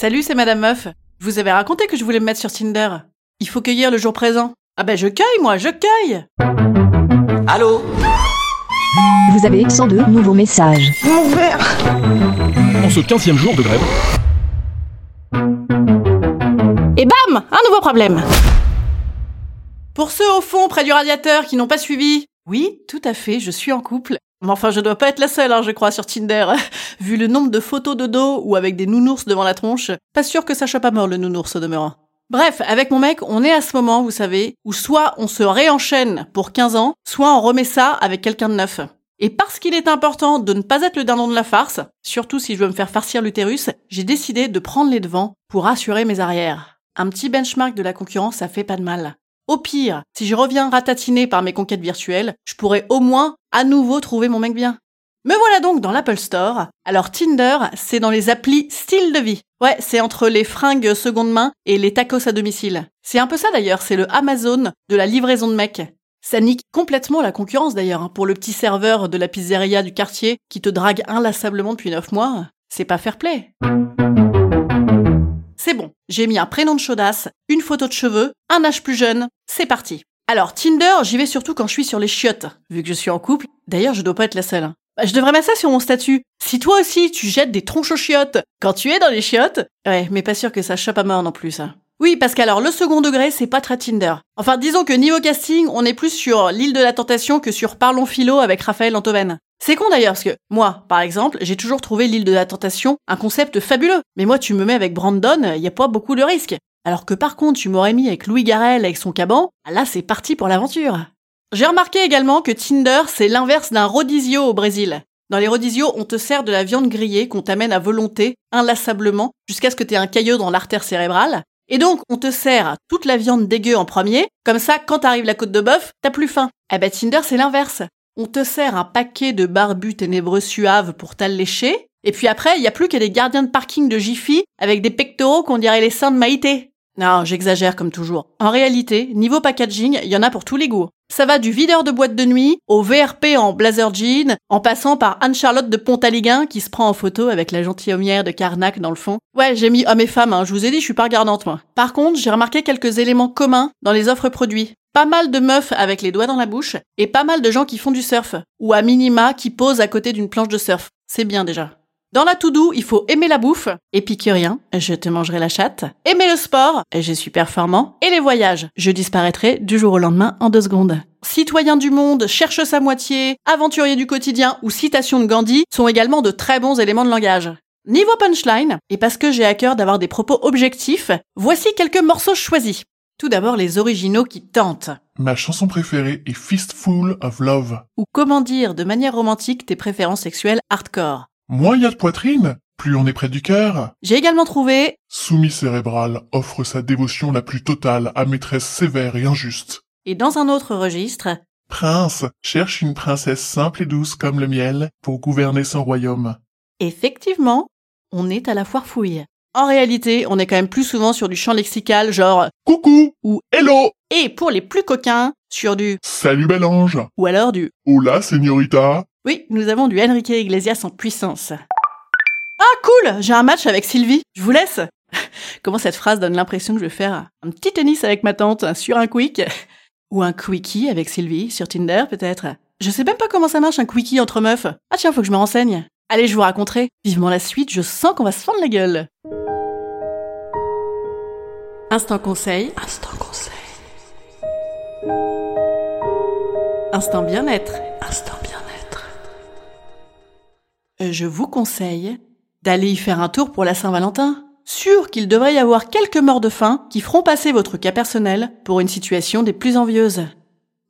Salut, c'est Madame Meuf. Je vous avais raconté que je voulais me mettre sur Tinder. Il faut cueillir le jour présent. Ah ben je cueille moi, je cueille Allô Vous avez 102 nouveaux messages. En ce 15e jour de grève, Et bam Un nouveau problème Pour ceux au fond, près du radiateur, qui n'ont pas suivi, oui, tout à fait, je suis en couple. Mais enfin, je dois pas être la seule, hein, je crois, sur Tinder. Vu le nombre de photos de dos ou avec des nounours devant la tronche, pas sûr que ça chope pas mort le nounours au demeurant. Bref, avec mon mec, on est à ce moment, vous savez, où soit on se réenchaîne pour 15 ans, soit on remet ça avec quelqu'un de neuf. Et parce qu'il est important de ne pas être le dindon de la farce, surtout si je veux me faire farcir l'utérus, j'ai décidé de prendre les devants pour assurer mes arrières. Un petit benchmark de la concurrence, ça fait pas de mal. Au pire, si je reviens ratatiné par mes conquêtes virtuelles, je pourrais au moins à nouveau trouver mon mec bien. Me voilà donc dans l'Apple Store. Alors Tinder, c'est dans les applis style de vie. Ouais, c'est entre les fringues seconde main et les tacos à domicile. C'est un peu ça d'ailleurs, c'est le Amazon de la livraison de mecs. Ça nique complètement la concurrence d'ailleurs, hein, pour le petit serveur de la pizzeria du quartier qui te drague inlassablement depuis 9 mois. C'est pas fair play. C'est bon, j'ai mis un prénom de chaudasse, une photo de cheveux, un âge plus jeune, c'est parti. Alors Tinder, j'y vais surtout quand je suis sur les chiottes, vu que je suis en couple. D'ailleurs, je dois pas être la seule. Bah, je devrais mettre ça sur mon statut. Si toi aussi tu jettes des tronches aux chiottes quand tu es dans les chiottes, ouais, mais pas sûr que ça chope à mort non plus. Oui, parce qu'alors le second degré, c'est pas très Tinder. Enfin, disons que niveau casting, on est plus sur l'île de la tentation que sur Parlons philo avec Raphaël Antoven. C'est con d'ailleurs, parce que moi, par exemple, j'ai toujours trouvé l'île de la tentation un concept fabuleux. Mais moi, tu me mets avec Brandon, y a pas beaucoup de risques. Alors que par contre, tu m'aurais mis avec Louis Garrel avec son caban, là c'est parti pour l'aventure. J'ai remarqué également que Tinder, c'est l'inverse d'un rodizio au Brésil. Dans les rodisios, on te sert de la viande grillée qu'on t'amène à volonté, inlassablement, jusqu'à ce que t'aies un caillot dans l'artère cérébrale. Et donc, on te sert toute la viande dégueu en premier, comme ça, quand t'arrive la côte de bœuf, t'as plus faim. Eh ben, Tinder, c'est l'inverse. On te sert un paquet de barbus ténébreux suaves pour t'allécher, et puis après, il y a plus que des gardiens de parking de Jiffy avec des pectoraux qu'on dirait les seins de Maïté. Non, j'exagère comme toujours. En réalité, niveau packaging, il y en a pour tous les goûts. Ça va du videur de boîte de nuit au VRP en blazer jean, en passant par Anne-Charlotte de Pontaliguin qui se prend en photo avec la gentilhommière de Carnac dans le fond. Ouais, j'ai mis hommes et femmes, hein, je vous ai dit, je suis pas regardante moi. Par contre, j'ai remarqué quelques éléments communs dans les offres produits. Pas mal de meufs avec les doigts dans la bouche et pas mal de gens qui font du surf ou à minima qui posent à côté d'une planche de surf. C'est bien déjà. Dans la to-do, il faut aimer la bouffe, épicurien, je te mangerai la chatte, aimer le sport, je suis performant, et les voyages, je disparaîtrai du jour au lendemain en deux secondes. Citoyen du monde, cherche sa moitié, aventurier du quotidien ou citation de Gandhi sont également de très bons éléments de langage. Niveau punchline, et parce que j'ai à cœur d'avoir des propos objectifs, voici quelques morceaux choisis. Tout d'abord les originaux qui tentent. Ma chanson préférée est Fistful of Love. Ou comment dire de manière romantique tes préférences sexuelles hardcore. Moins il y a de poitrine, plus on est près du cœur. J'ai également trouvé Soumis cérébral offre sa dévotion la plus totale à maîtresse sévère et injuste. Et dans un autre registre, Prince cherche une princesse simple et douce comme le miel pour gouverner son royaume. effectivement, on est à la foire fouille. En réalité, on est quand même plus souvent sur du champ lexical genre Coucou ou Hello et pour les plus coquins, sur du Salut bel ange ou alors du Hola, señorita oui, nous avons du Enrique Iglesias en puissance. Ah cool, j'ai un match avec Sylvie, je vous laisse. Comment cette phrase donne l'impression que je vais faire un petit tennis avec ma tante sur un quick ou un quickie avec Sylvie sur Tinder peut-être? Je sais même pas comment ça marche un quickie entre meufs. Ah tiens, faut que je me renseigne. Allez, je vous raconterai. Vivement la suite, je sens qu'on va se fendre la gueule. Instant conseil. Instant conseil. Instant bien-être. Instant bien-être. Euh, Je vous conseille d'aller y faire un tour pour la Saint-Valentin. Sûr qu'il devrait y avoir quelques morts de faim qui feront passer votre cas personnel pour une situation des plus envieuses.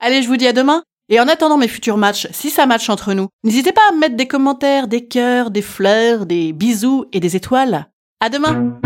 Allez, je vous dis à demain Et en attendant mes futurs matchs, si ça match entre nous, n'hésitez pas à me mettre des commentaires, des cœurs, des fleurs, des bisous et des étoiles. À demain!